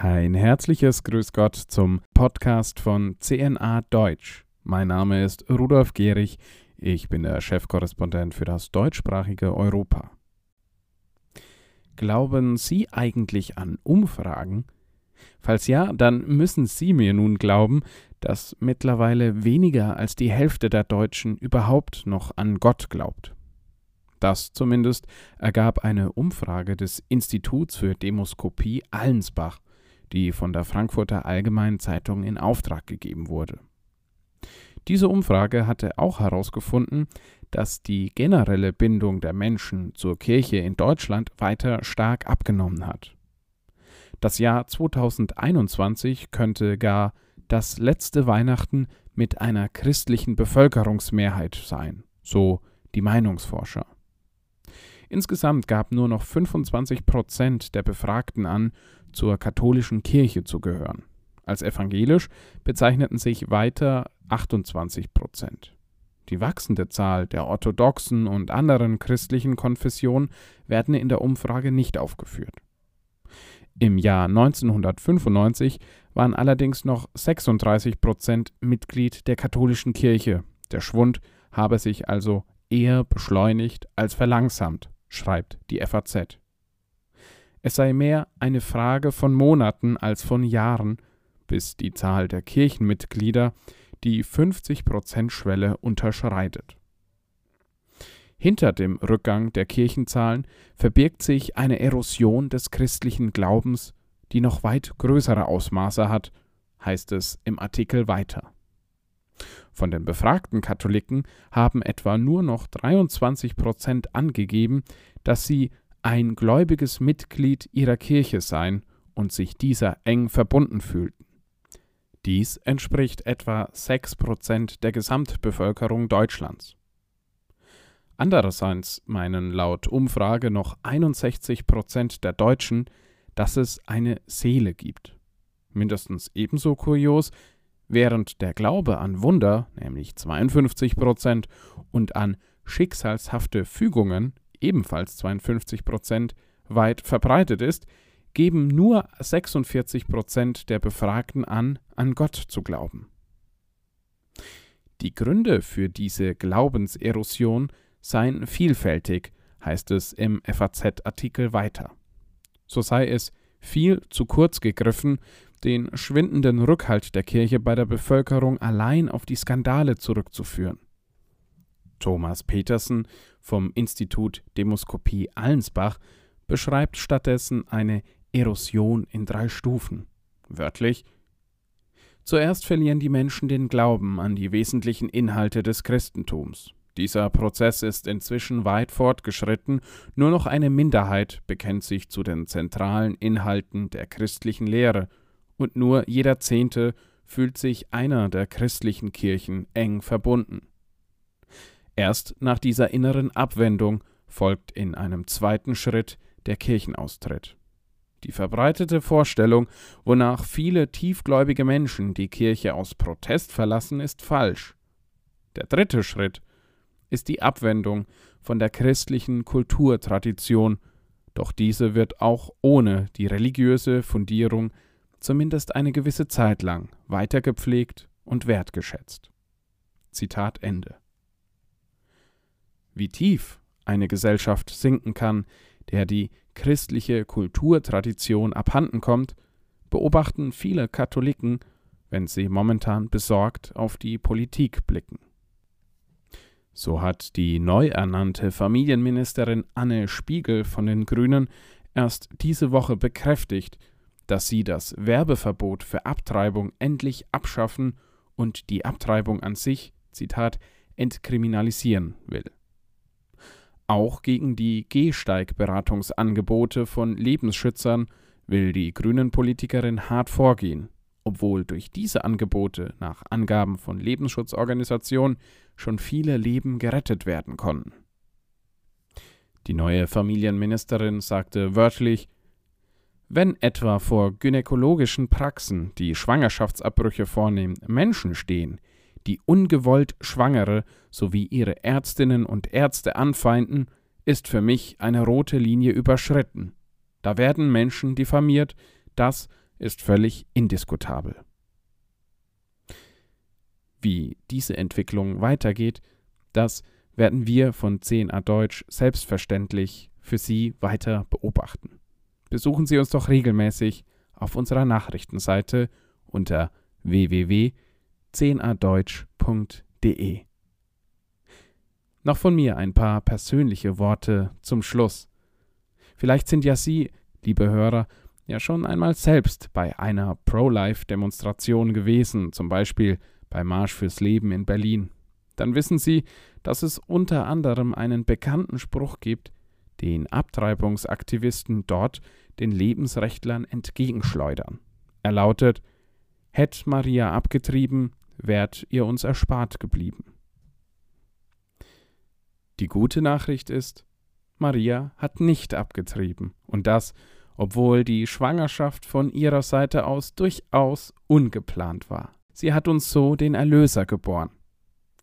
Ein herzliches Grüß Gott zum Podcast von CNA Deutsch. Mein Name ist Rudolf Gehrig, ich bin der Chefkorrespondent für das deutschsprachige Europa. Glauben Sie eigentlich an Umfragen? Falls ja, dann müssen Sie mir nun glauben, dass mittlerweile weniger als die Hälfte der Deutschen überhaupt noch an Gott glaubt. Das zumindest ergab eine Umfrage des Instituts für Demoskopie Allensbach, die von der Frankfurter Allgemeinen Zeitung in Auftrag gegeben wurde. Diese Umfrage hatte auch herausgefunden, dass die generelle Bindung der Menschen zur Kirche in Deutschland weiter stark abgenommen hat. Das Jahr 2021 könnte gar das letzte Weihnachten mit einer christlichen Bevölkerungsmehrheit sein, so die Meinungsforscher. Insgesamt gab nur noch 25 Prozent der Befragten an, zur katholischen Kirche zu gehören. Als evangelisch bezeichneten sich weiter 28 Prozent. Die wachsende Zahl der orthodoxen und anderen christlichen Konfessionen werden in der Umfrage nicht aufgeführt. Im Jahr 1995 waren allerdings noch 36 Prozent Mitglied der katholischen Kirche. Der Schwund habe sich also eher beschleunigt als verlangsamt, schreibt die FAZ. Es sei mehr eine Frage von Monaten als von Jahren, bis die Zahl der Kirchenmitglieder die 50-Prozent-Schwelle unterschreitet. Hinter dem Rückgang der Kirchenzahlen verbirgt sich eine Erosion des christlichen Glaubens, die noch weit größere Ausmaße hat, heißt es im Artikel weiter. Von den befragten Katholiken haben etwa nur noch 23 Prozent angegeben, dass sie ein gläubiges Mitglied ihrer Kirche seien und sich dieser eng verbunden fühlten. Dies entspricht etwa 6 Prozent der Gesamtbevölkerung Deutschlands. Andererseits meinen laut Umfrage noch 61 Prozent der Deutschen, dass es eine Seele gibt. Mindestens ebenso kurios während der Glaube an Wunder, nämlich 52 Prozent, und an schicksalshafte Fügungen, ebenfalls 52 Prozent, weit verbreitet ist, geben nur 46 Prozent der Befragten an, an Gott zu glauben. Die Gründe für diese Glaubenserosion seien vielfältig, heißt es im FAZ-Artikel weiter. So sei es viel zu kurz gegriffen, den schwindenden Rückhalt der Kirche bei der Bevölkerung allein auf die Skandale zurückzuführen. Thomas Petersen vom Institut Demoskopie Allensbach beschreibt stattdessen eine Erosion in drei Stufen. Wörtlich Zuerst verlieren die Menschen den Glauben an die wesentlichen Inhalte des Christentums. Dieser Prozess ist inzwischen weit fortgeschritten, nur noch eine Minderheit bekennt sich zu den zentralen Inhalten der christlichen Lehre, und nur jeder Zehnte fühlt sich einer der christlichen Kirchen eng verbunden. Erst nach dieser inneren Abwendung folgt in einem zweiten Schritt der Kirchenaustritt. Die verbreitete Vorstellung, wonach viele tiefgläubige Menschen die Kirche aus Protest verlassen, ist falsch. Der dritte Schritt ist die Abwendung von der christlichen Kulturtradition, doch diese wird auch ohne die religiöse Fundierung zumindest eine gewisse Zeit lang weiter gepflegt und wertgeschätzt. Zitat Ende. Wie tief eine Gesellschaft sinken kann, der die christliche Kulturtradition abhanden kommt, beobachten viele Katholiken, wenn sie momentan besorgt auf die Politik blicken. So hat die neu ernannte Familienministerin Anne Spiegel von den Grünen erst diese Woche bekräftigt, dass sie das Werbeverbot für Abtreibung endlich abschaffen und die Abtreibung an sich, Zitat, entkriminalisieren will. Auch gegen die Gehsteigberatungsangebote von Lebensschützern will die Grünen-Politikerin hart vorgehen, obwohl durch diese Angebote nach Angaben von Lebensschutzorganisationen schon viele Leben gerettet werden konnten. Die neue Familienministerin sagte wörtlich, wenn etwa vor gynäkologischen Praxen, die Schwangerschaftsabbrüche vornehmen, Menschen stehen, die ungewollt Schwangere sowie ihre Ärztinnen und Ärzte anfeinden, ist für mich eine rote Linie überschritten. Da werden Menschen diffamiert, das ist völlig indiskutabel. Wie diese Entwicklung weitergeht, das werden wir von 10a Deutsch selbstverständlich für Sie weiter beobachten. Besuchen Sie uns doch regelmäßig auf unserer Nachrichtenseite unter www.10adeutsch.de. Noch von mir ein paar persönliche Worte zum Schluss. Vielleicht sind ja Sie, liebe Hörer, ja schon einmal selbst bei einer Pro-Life-Demonstration gewesen, zum Beispiel bei Marsch fürs Leben in Berlin. Dann wissen Sie, dass es unter anderem einen bekannten Spruch gibt, den Abtreibungsaktivisten dort den Lebensrechtlern entgegenschleudern. Er lautet: Hätt Maria abgetrieben, wärt ihr uns erspart geblieben. Die gute Nachricht ist, Maria hat nicht abgetrieben, und das, obwohl die Schwangerschaft von ihrer Seite aus durchaus ungeplant war. Sie hat uns so den Erlöser geboren.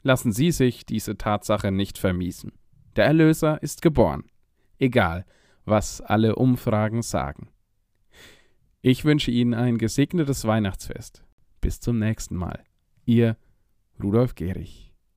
Lassen Sie sich diese Tatsache nicht vermiesen. Der Erlöser ist geboren. Egal, was alle Umfragen sagen. Ich wünsche Ihnen ein gesegnetes Weihnachtsfest. Bis zum nächsten Mal. Ihr Rudolf Gehrig.